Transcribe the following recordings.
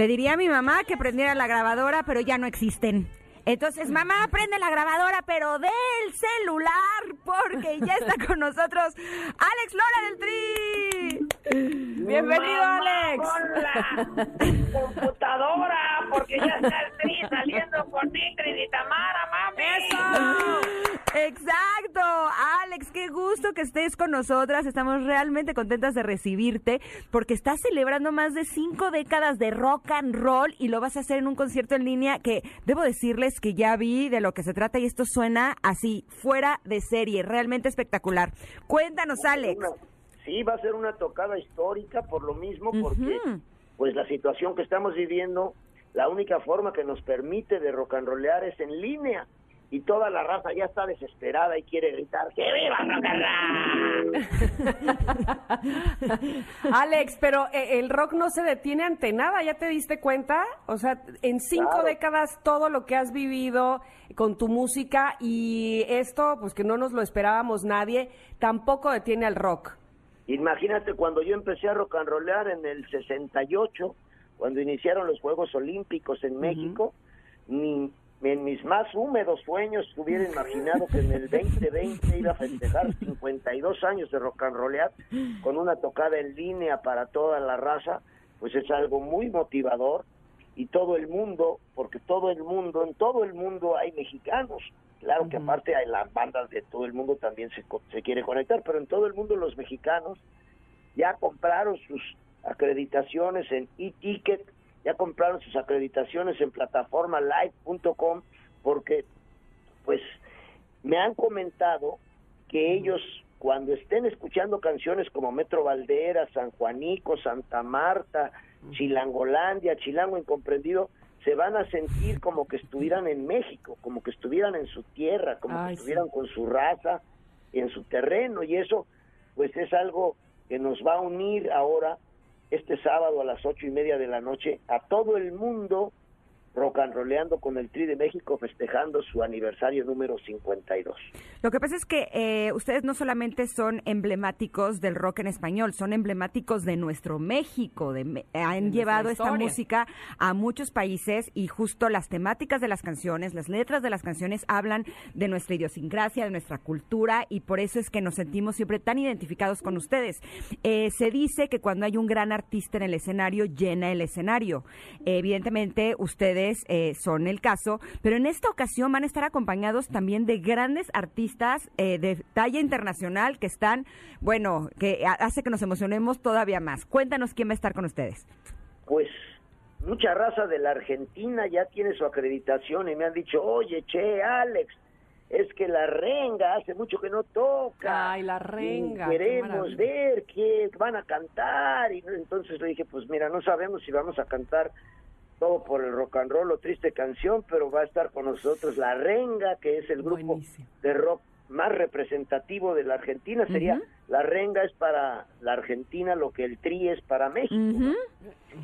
Le diría a mi mamá que prendiera la grabadora, pero ya no existen. Entonces, mamá, prende la grabadora, pero del celular, porque ya está con nosotros Alex Lora del Tri. Bienvenido, Alex. Con la computadora, porque ya está el tri saliendo con Ingrid y Tamara, mami. Exacto, Alex, qué gusto que estés con nosotras. Estamos realmente contentas de recibirte porque estás celebrando más de cinco décadas de rock and roll y lo vas a hacer en un concierto en línea que debo decirles que ya vi de lo que se trata y esto suena así, fuera de serie, realmente espectacular. Cuéntanos, Alex. Sí, va a ser una tocada histórica por lo mismo, porque pues la situación que estamos viviendo, la única forma que nos permite de rock and rollear es en línea. Y toda la raza ya está desesperada y quiere gritar ¡Que viva rock and roll! Alex, pero eh, el rock no se detiene ante nada, ¿ya te diste cuenta? O sea, en cinco Claro. décadas todo lo que has vivido con tu música y esto, pues que no nos lo esperábamos nadie, tampoco detiene al rock. Imagínate cuando yo empecé a rock and rollear en el 68, cuando iniciaron los Juegos Olímpicos en México, ni en mis más húmedos sueños hubiera imaginado que en el 2020 iba a festejar 52 años de rock and rollear con una tocada en línea para toda la raza, pues es algo muy motivador y todo el mundo, porque todo el mundo, en todo el mundo hay mexicanos. Claro que aparte hay las bandas de todo el mundo también se, se quiere conectar, pero en todo el mundo los mexicanos ya compraron sus acreditaciones en e-ticket, ya compraron sus acreditaciones en plataforma live.com porque pues me han comentado que ellos cuando estén escuchando canciones como Metro Valdera, San Juanico, Santa Marta, Chilangolandia, Chilango Incomprendido, se van a sentir como que estuvieran en México, como que estuvieran en su tierra, como Ay, que sí. estuvieran con su raza, en su terreno, y eso pues es algo que nos va a unir ahora este sábado a las ocho y media de la noche a todo el mundo rock and rolleando con el Tri de México festejando su aniversario número 52. Lo que pasa es que eh, ustedes no solamente son emblemáticos del rock en español, son emblemáticos de nuestro México. De, me- han llevado esta música a muchos países y justo las temáticas de las canciones, las letras de las canciones hablan de nuestra idiosincrasia, de nuestra cultura y por eso es que nos sentimos siempre tan identificados con ustedes. Eh, se dice que cuando hay un gran artista en el escenario, llena el escenario. evidentemente, ustedes eh, son el caso, pero en esta ocasión van a estar acompañados también de grandes artistas eh, de talla internacional que están, bueno, que ha- hace que nos emocionemos todavía más. Cuéntanos quién va a estar con ustedes. Pues mucha raza de la Argentina ya tiene su acreditación y me han dicho, oye, che, Alex, es que la renga hace mucho que no toca. Ay, la renga, Queremos ver qué van a cantar. Y entonces le dije, pues mira, no sabemos si vamos a cantar todo por el rock and roll o triste canción, pero va a estar con nosotros la renga, que es el grupo Buenísimo. de rock más representativo de la Argentina. Sería, la renga es para la Argentina lo que el tri es para México.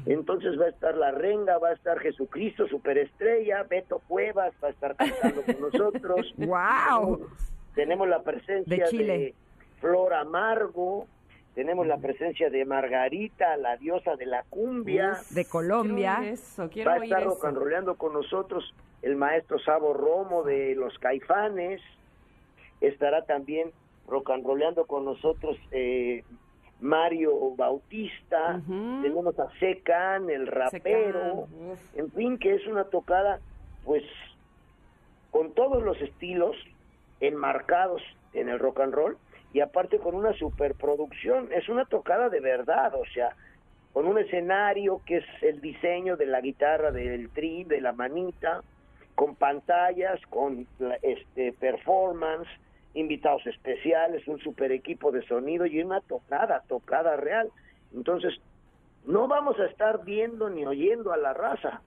Entonces va a estar La Renga, va a estar Jesucristo, Superestrella, Beto Cuevas, va a estar cantando con nosotros. ¡Wow! Tenemos la presencia De de, Chile. Flor Amargo, tenemos la presencia de Margarita, la diosa de la cumbia. De Colombia. Quiero eso, quiero Va a estar eso. rock and rolleando con nosotros el maestro Sabo Romo de los Caifanes. Estará también rock and rolleando con nosotros eh, Mario Bautista. Ujú. Tenemos a Secan, el rapero. Secan. En fin, que es una tocada, pues, con todos los estilos enmarcados en el rock and roll y aparte con una superproducción. Es una tocada de verdad, o sea, con un escenario que es el diseño de la guitarra, del tri, de la manita, con pantallas, con este performance, invitados especiales, un super equipo de sonido y una tocada, tocada real. Entonces, no vamos a estar viendo ni oyendo a la raza,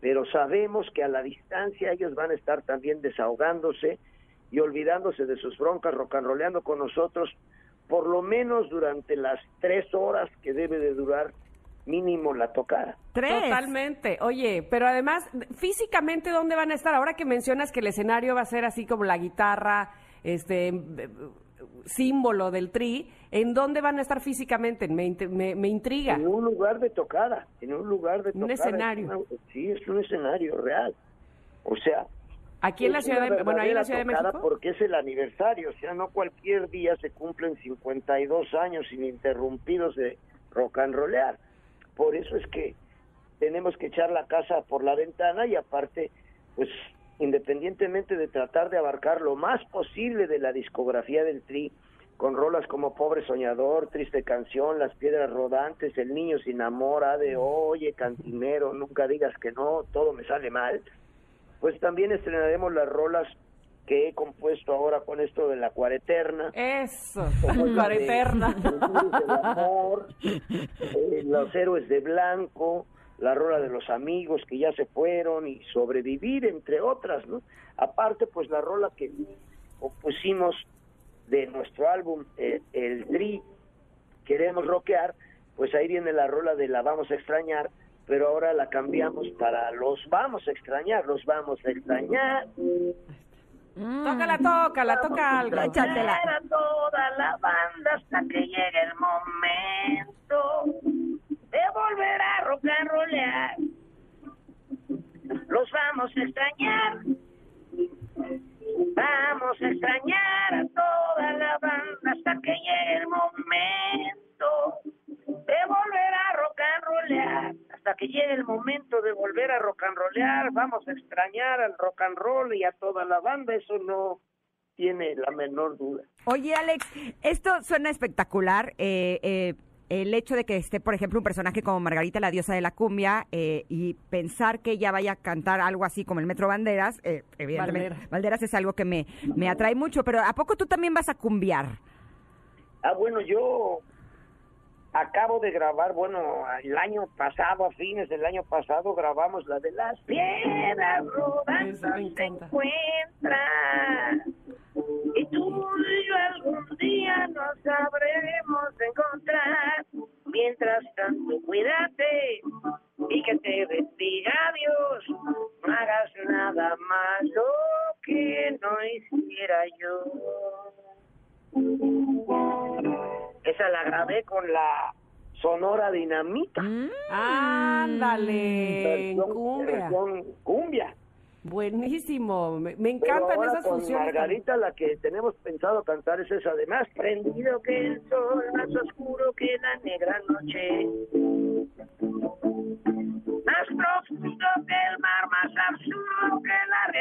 pero sabemos que a la distancia ellos van a estar también desahogándose y olvidándose de sus broncas, rocanroleando con nosotros, por lo menos durante las tres horas que debe de durar mínimo la tocada. Tres. Totalmente. Oye, pero además, físicamente, ¿dónde van a estar? Ahora que mencionas que el escenario va a ser así como la guitarra, este eh, símbolo del tri, ¿en dónde van a estar físicamente? Me, me, me intriga. En un lugar de tocada, en un lugar de Un tocada. escenario. Es una- sí, es un escenario real. O sea, Aquí en la ciudad de, bueno, ahí en la Ciudad de México. Porque es el aniversario, o sea, no cualquier día se cumplen 52 años ininterrumpidos de rock and rollear. Por eso es que tenemos que echar la casa por la ventana y aparte, pues independientemente de tratar de abarcar lo más posible de la discografía del Tri, con rolas como Pobre Soñador, Triste Canción, Las Piedras Rodantes, El Niño Sin Amor, A de Oye, Cantinero, Nunca Digas que No, Todo Me Sale Mal, pues también estrenaremos las rolas que he compuesto ahora con esto de la cuareterna. Eso, como para la de eterna. Los Héroes del Amor, eh, Los Héroes de Blanco, la rola de los amigos que ya se fueron y sobrevivir, entre otras, ¿no? Aparte, pues la rola que pusimos de nuestro álbum, eh, El Tri, Queremos Rockear, pues ahí viene la rola de La Vamos a Extrañar, pero ahora la cambiamos para Los Vamos a Extrañar, Los Vamos a Extrañar. Tócala, tócala, toca algo. Échatela. a toda la banda hasta que llegue el momento de volver a rock and rollear. Los vamos a extrañar. Vamos a extrañar de volver a rock and rollear, vamos a extrañar al rock and roll y a toda la banda, eso no tiene la menor duda. Oye, Alex, esto suena espectacular. eh, eh, el hecho de que esté, por ejemplo, un personaje como Margarita, la diosa de la cumbia, eh, y pensar que ella vaya a cantar algo así como el Metro Banderas, eh, evidentemente, es algo que me, me atrae mucho, pero ¿a poco tú también vas a cumbiar? Ah, bueno, yo acabo de grabar, bueno, el año pasado, a fines del año pasado, grabamos la de las piedras rodando encanta. encuentran. Y tú y yo algún día nos sabremos encontrar. Mientras tanto, cuídate y que te bendiga Dios. No hagas nada malo que no hiciera yo. Grabé con la Sonora Dinamita. Mm. Ándale, versión- cumbia. versión cumbia. Buenísimo, me, me Pero encantan ahora esas con funciones. Margarita la que tenemos pensado cantar es esa de más prendido que el sol, más oscuro que la negra noche. Más profundo que el mar, más absurdo que la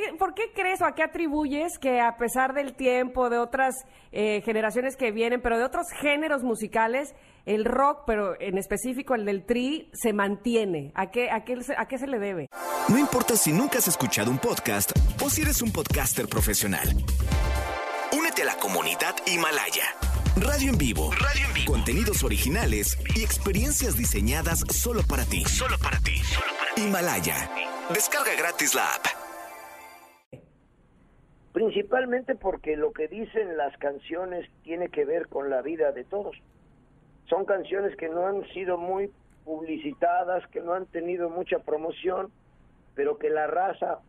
qué, ¿por qué crees o a qué atribuyes que a pesar del tiempo, de otras eh, generaciones que vienen, pero de otros géneros musicales, el rock, pero en específico el del tri, se mantiene? ¿A qué, a qué, se- a qué se le debe? No importa si nunca has escuchado un podcast o si eres un podcaster profesional. Únete a la comunidad Himalaya. Radio en vivo. Radio en vivo. Contenidos originales y experiencias diseñadas solo para ti. Solo para ti. Himalaya. Descarga gratis la app. Principalmente porque lo que dicen las canciones tiene que ver con la vida de todos. Son canciones que no han sido muy publicitadas, que no han tenido mucha promoción, pero que la raza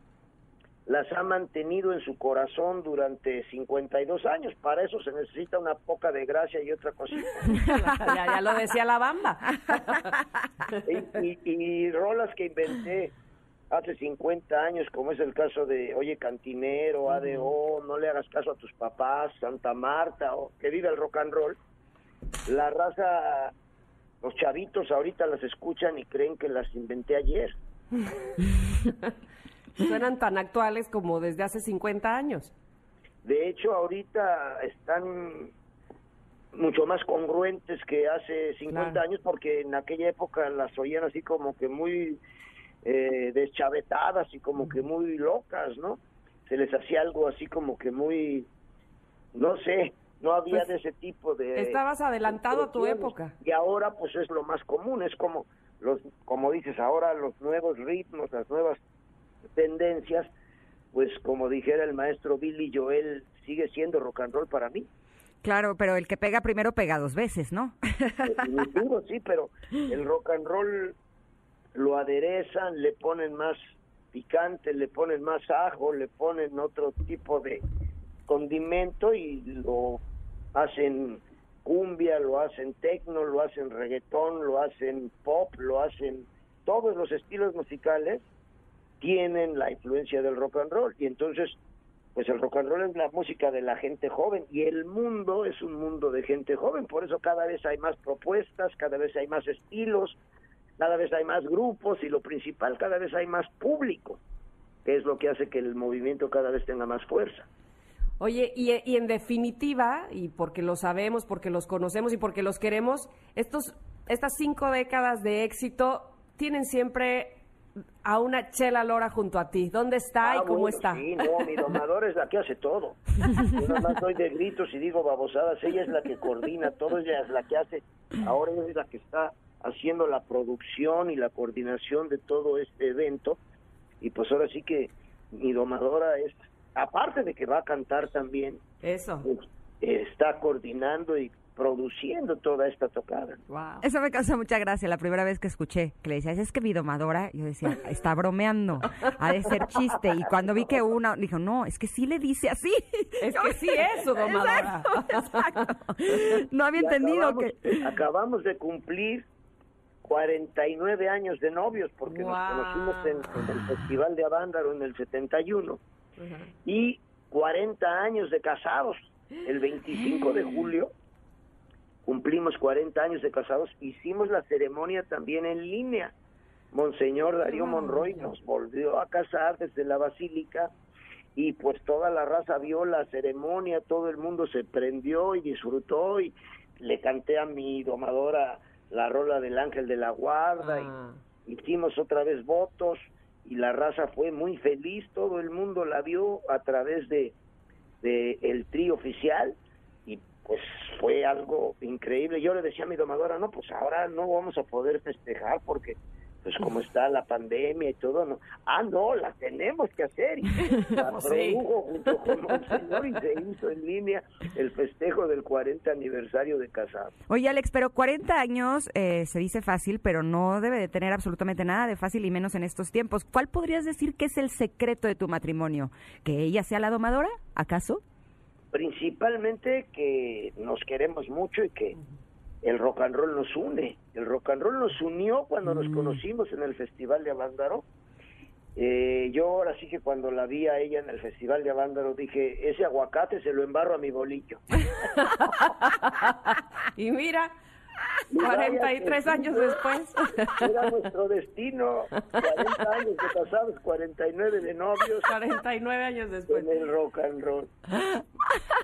las ha mantenido en su corazón durante 52 años. Para eso se necesita una poca de gracia y otra cosita. ya, ya lo decía la bamba. y, y- y rolas que inventé hace 50 años, como es el caso de Oye Cantinero, ADO, No le hagas caso a tus papás, Santa Marta, o Que viva el rock and roll. La raza, los chavitos ahorita las escuchan y creen que las inventé ayer. Suenan tan actuales como desde hace 50 años. De hecho, ahorita están mucho más congruentes que hace 50 Claro. años porque en aquella época las oían así como que muy eh, deschavetadas y como que muy locas, ¿no? Se les hacía algo así como que muy, no sé, no había Pues, de ese tipo de... estabas adelantado a tu época. Y ahora pues es lo más común, es como, los como dices, ahora los nuevos ritmos, las nuevas tendencias, pues como dijera el maestro Billy Joel, sigue siendo rock and roll para mí. Claro, pero el que pega primero pega dos veces, ¿no? Sí, pero el rock and roll lo aderezan, le ponen más picante, le ponen más ajo, le ponen otro tipo de condimento y lo hacen cumbia, lo hacen tecno, lo hacen reggaetón, lo hacen pop, lo hacen todos los estilos musicales tienen la influencia del rock and roll. Y entonces pues el rock and roll es la música de la gente joven y el mundo es un mundo de gente joven, por eso cada vez hay más propuestas, cada vez hay más estilos, cada vez hay más grupos y lo principal, cada vez hay más público, que es lo que hace que el movimiento cada vez tenga más fuerza. Oye, y, y en definitiva, y porque lo sabemos, porque los conocemos y porque los queremos, estos, estas cinco décadas de éxito tienen siempre a una Chela Lora junto a ti. ¿Dónde está Ah, y cómo bueno, está? Sí, no, mi domadora es la que hace todo. Yo nada más doy de gritos y digo babosadas, ella es la que coordina todo, ella es la que hace, ahora ella es la que está haciendo la producción y la coordinación de todo este evento. Y pues ahora sí que mi domadora es, aparte de que va a cantar también, Eso. pues, está coordinando y produciendo toda esta tocada. Wow. Eso me causó mucha gracia la primera vez que escuché que le decías, es que mi domadora, yo decía, está bromeando, ha de ser chiste. Y cuando vi que una dijo, no, es que sí le dice así. Es que sí es su domadora. Exacto, exacto. No había Y entendido acabamos, que... acabamos de cumplir 49 años de novios porque nos conocimos en, en el Festival de Avándaro en el 71 y 40 años de casados. El 25 de julio cumplimos 40 años de casados. Hicimos la ceremonia también en línea. Monseñor Darío Monroy nos volvió a casar desde la basílica y pues toda la raza vio la ceremonia, todo el mundo se prendió y disfrutó y le canté a mi domadora la rola del ángel de la guarda Ah. y hicimos otra vez votos y la raza fue muy feliz, todo el mundo la vio a través de, de el trío oficial y pues fue algo increíble. Yo le decía a mi domadora, no, pues ahora no vamos a poder festejar porque pues como está la pandemia y todo, no. Ah, no, la tenemos que hacer. Y la Pues sí. produjo junto con Monseñor y se hizo en línea el festejo del 40 aniversario de casado. Oye, Alex, pero 40 años eh, se dice fácil, pero no debe de tener absolutamente nada de fácil y menos en estos tiempos. ¿Cuál podrías decir que es el secreto de tu matrimonio? ¿Que ella sea la domadora, acaso? principalmente que nos queremos mucho y que el rock and roll nos une. El rock and roll nos unió cuando nos conocimos en el Festival de Avándaro. Eh, yo ahora sí que cuando la vi a ella en el Festival de Avándaro dije, ese aguacate se lo embarro a mi bolillo. Y mira, 43 sí, años después. Era nuestro destino, 40 años de casados, 49 de novios 49 años después. en el rock and roll.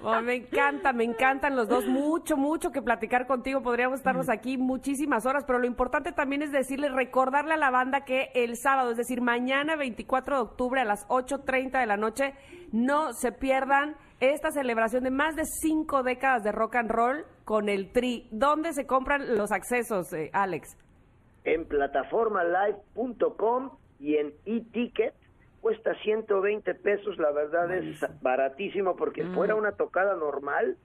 Oh, me encanta, me encantan los dos. Mucho, mucho que platicar contigo. Podríamos estarnos aquí muchísimas horas, pero lo importante también es decirle, recordarle a la banda que el sábado, es decir, mañana 24 de octubre a las 8.30 de la noche, no se pierdan esta celebración de más de cinco décadas de rock and roll con el Tri. ¿Dónde se compran los accesos, eh, Alex? en plataformalive.com y en e-ticket cuesta 120 pesos, la verdad es baratísimo porque fuera una tocada normal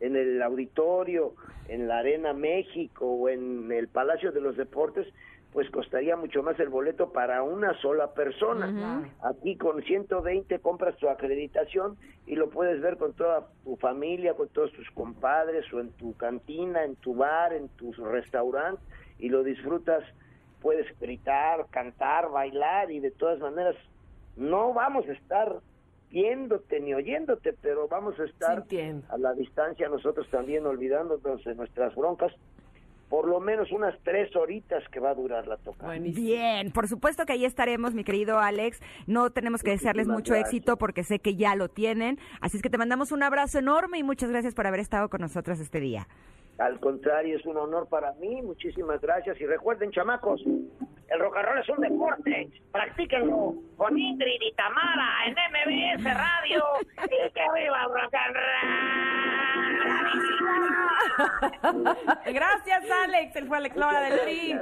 en el auditorio, en la Arena México o en el Palacio de los Deportes, pues costaría mucho más el boleto para una sola persona. Aquí con 120 compras tu acreditación y lo puedes ver con toda tu familia, con todos tus compadres o en tu cantina, en tu bar, en tu restaurante y lo disfrutas. Puedes gritar, cantar, bailar y de todas maneras no vamos a estar viéndote ni oyéndote, pero vamos a estar a la distancia nosotros también olvidándonos de nuestras broncas por lo menos unas tres horitas que va a durar la toca. Bien, por supuesto que ahí estaremos, mi querido Alex. No tenemos que desearles mucho éxito porque sé que ya lo tienen. Así es que te mandamos un abrazo enorme y muchas gracias por haber estado con nosotros este día. Al contrario, es un honor para mí. Muchísimas gracias. Y recuerden, chamacos, el rock and roll es un deporte. Practíquenlo con Ingrid y Tamara en MBS Radio. y que viva el rock and roll. Gracias, Alex. Él fue Alex Laura del Tri.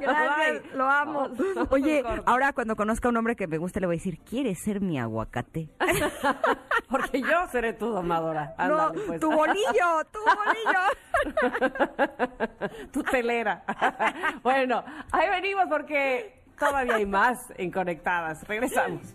Gracias, lo amo. Oye, ahora cuando conozca a un hombre que me guste, le voy a decir, ¿quieres ser mi aguacate? Porque yo seré tu domadora. no, pues. tu bolillo, tu bolillo. tu telera. bueno, ahí venimos porque todavía hay más en Conectadas. Regresamos.